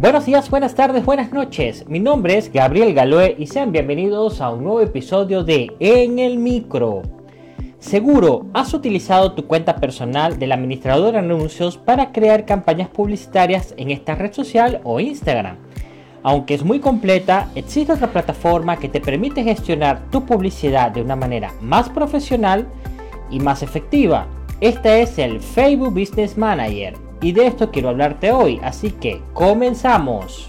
Buenos días, buenas tardes, buenas noches. Mi nombre es Gabriel Galoé y sean bienvenidos a un nuevo episodio de En el Micro. Seguro has utilizado tu cuenta personal del administrador de anuncios para crear campañas publicitarias en esta red social o Instagram. Aunque es muy completa, existe otra plataforma que te permite gestionar tu publicidad de una manera más profesional y más efectiva. Esta es el Facebook Business Manager y de esto quiero hablarte hoy, así que comenzamos.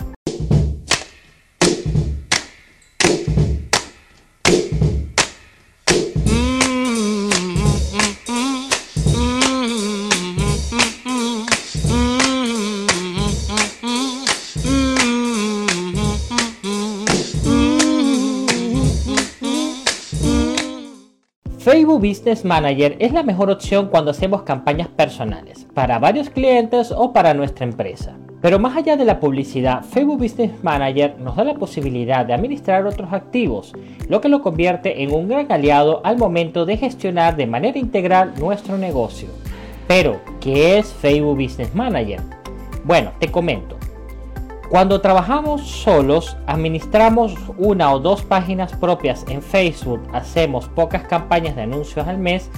Facebook Business Manager es la mejor opción cuando hacemos campañas personales, para varios clientes o para nuestra empresa. Pero más allá de la publicidad, Facebook Business Manager nos da la posibilidad de administrar otros activos, lo que lo convierte en un gran aliado al momento de gestionar de manera integral nuestro negocio. Pero, ¿qué es Facebook Business Manager? Bueno, te comento. Cuando trabajamos solos, administramos una o dos páginas propias en Facebook, hacemos pocas campañas de anuncios al mes,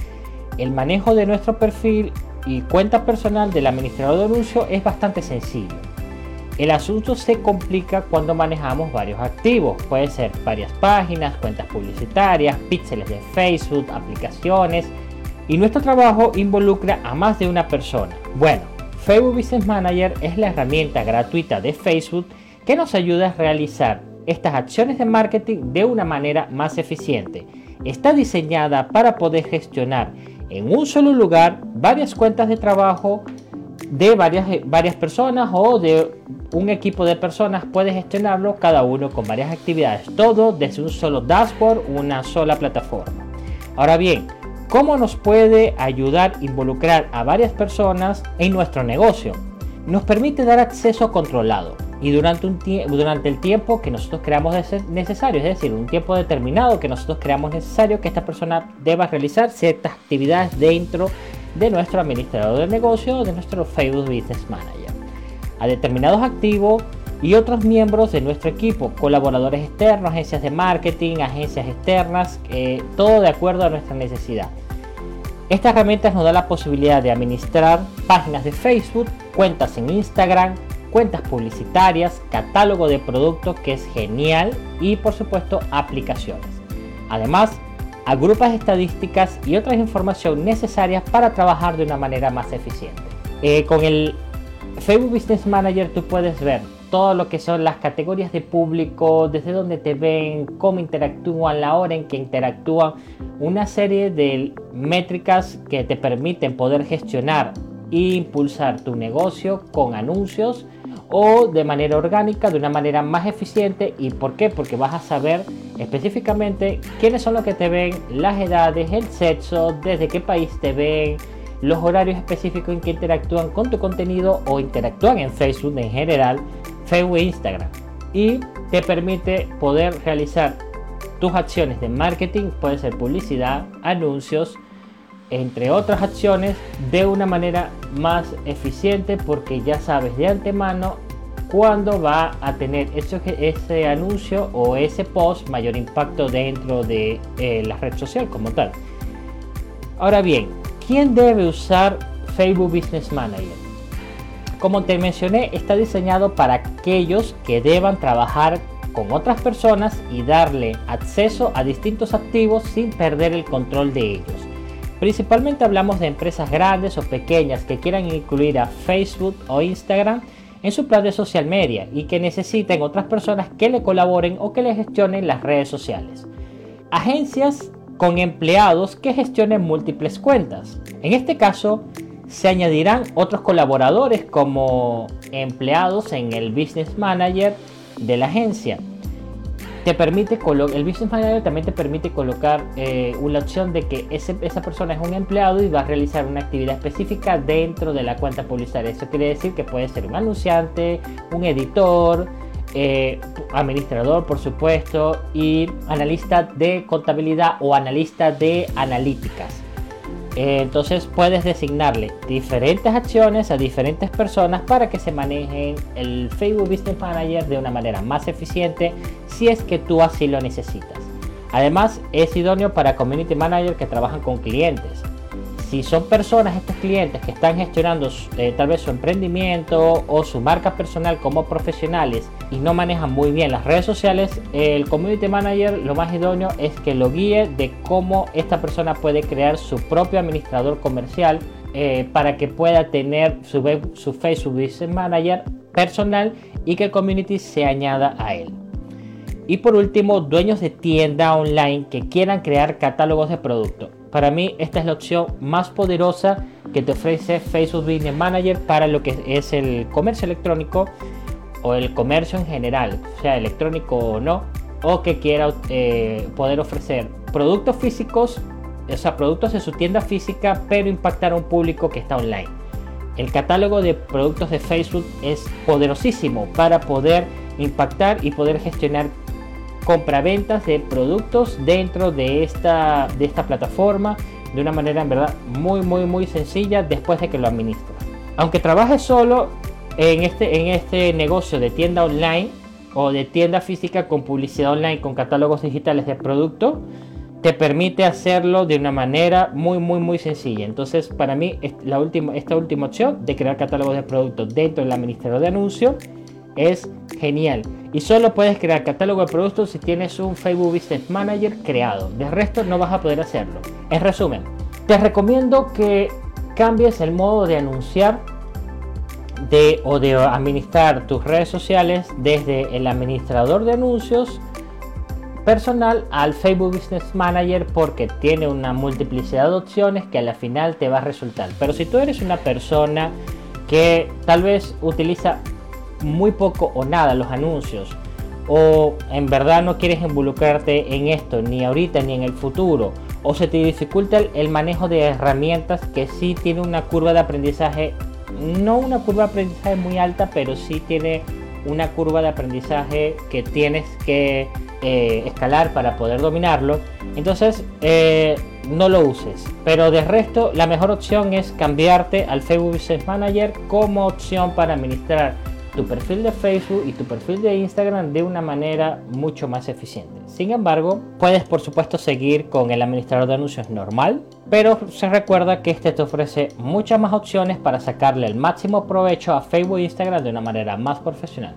el manejo de nuestro perfil y cuenta personal del administrador de anuncios es bastante sencillo. El asunto se complica cuando manejamos varios activos, puede ser varias páginas, cuentas publicitarias, píxeles de Facebook, aplicaciones, y nuestro trabajo involucra a más de una persona. Bueno, Facebook Business Manager es la herramienta gratuita de Facebook que nos ayuda a realizar estas acciones de marketing de una manera más eficiente. Está diseñada para poder gestionar en un solo lugar varias cuentas de trabajo de varias, varias personas o de un equipo de personas puede gestionarlo cada uno con varias actividades, todo desde un solo dashboard, una sola plataforma. Ahora bien, ¿Cómo nos puede ayudar a involucrar a varias personas en nuestro negocio? Nos permite dar acceso controlado y durante, durante el tiempo que nosotros creamos necesario, es decir, un tiempo determinado que nosotros creamos necesario que esta persona deba realizar ciertas actividades dentro de nuestro administrador de negocio de nuestro Facebook Business Manager. A determinados activos y otros miembros de nuestro equipo, colaboradores externos, agencias de marketing, agencias externas, eh, todo de acuerdo a nuestra necesidad. Esta herramienta nos da la posibilidad de administrar páginas de Facebook, cuentas en Instagram, cuentas publicitarias, catálogo de productos que es genial y por supuesto aplicaciones. Además, agrupas estadísticas y otras información necesarias para trabajar de una manera más eficiente. Eh, con el Facebook Business Manager tú puedes ver todo lo que son las categorías de público, desde donde te ven, cómo interactúan, la hora en que interactúan, una serie de métricas que te permiten poder gestionar e impulsar tu negocio con anuncios o de manera orgánica, de una manera más eficiente. ¿Y por qué? Porque vas a saber específicamente quiénes son los que te ven, las edades, el sexo, desde qué país te ven, los horarios específicos en que interactúan con tu contenido o interactúan en Facebook en general Facebook e Instagram y te permite poder realizar tus acciones de marketing, puede ser publicidad, anuncios, entre otras acciones, de una manera más eficiente porque ya sabes de antemano cuándo va a tener ese, anuncio o ese post mayor impacto dentro de eh, la red social como tal. Ahora bien, ¿quién debe usar Facebook Business Manager? Como te mencioné, está diseñado para aquellos que deban trabajar con otras personas y darle acceso a distintos activos sin perder el control de ellos. Principalmente hablamos de empresas grandes o pequeñas que quieran incluir a Facebook o Instagram en su plan de social media y que necesiten otras personas que le colaboren o que le gestionen las redes sociales. Agencias con empleados que gestionen múltiples cuentas. En este caso, se añadirán otros colaboradores como empleados en el Business Manager de la agencia. Te permite el Business Manager también te permite colocar eh, una opción de que esa persona es un empleado y va a realizar una actividad específica dentro de la cuenta publicitaria. Eso quiere decir que puede ser un anunciante, un editor, eh, administrador por supuesto y analista de contabilidad o analista de analíticas. Eh, entonces puedes designarle diferentes acciones a diferentes personas para que se manejen el Facebook Business Manager de una manera más eficiente si es que tú así lo necesitas. Además es idóneo para Community Manager que trabajan con clientes si son personas, estos clientes que están gestionando eh, tal vez su emprendimiento o su marca personal como profesionales y no manejan muy bien las redes sociales, el community manager lo más idóneo es que lo guíe de cómo esta persona puede crear su propio administrador comercial eh, para que pueda tener su, Facebook Business Manager personal y que el community se añada a él. Y por último, dueños de tienda online que quieran crear catálogos de producto. Para mí esta es la opción más poderosa que te ofrece Facebook Business Manager para lo que es el comercio electrónico o el comercio en general, sea electrónico o no, o que quiera eh, poder ofrecer productos físicos, o sea, productos de su tienda física, pero impactar a un público que está online. El catálogo de productos de Facebook es poderosísimo para poder impactar y poder gestionar compraventas de productos dentro de esta, de esta plataforma de una manera en verdad muy muy muy sencilla después de que lo administras. Aunque trabajes solo en este, en este negocio de tienda online o de tienda física con publicidad online con catálogos digitales de producto, te permite hacerlo de una manera muy muy muy sencilla. Entonces para mí la última, esta última opción de crear catálogos de productos dentro del administrador de anuncios es genial. Y solo puedes crear catálogo de productos si tienes un Facebook Business Manager creado. De resto no vas a poder hacerlo. En resumen, te recomiendo que cambies el modo de anunciar de, o de administrar tus redes sociales desde el administrador de anuncios personal al Facebook Business Manager porque tiene una multiplicidad de opciones que a la final te va a resultar. Pero si tú eres una persona que tal vez utiliza muy poco o nada los anuncios. O en verdad no quieres involucrarte en esto ni ahorita ni en el futuro o se te dificulta el, manejo de herramientas que sí tiene una curva de aprendizaje no una curva de aprendizaje muy alta pero sí tiene una curva de aprendizaje que tienes que eh, escalar para poder dominarlo. Entonces eh, no lo uses. Pero de resto la mejor opción es cambiarte al Facebook Business Manager como opción para administrar tu perfil de Facebook y tu perfil de Instagram de una manera mucho más eficiente. Sin embargo, puedes por supuesto seguir con el administrador de anuncios normal, pero se recuerda que este te ofrece muchas más opciones para sacarle el máximo provecho a Facebook e Instagram de una manera más profesional.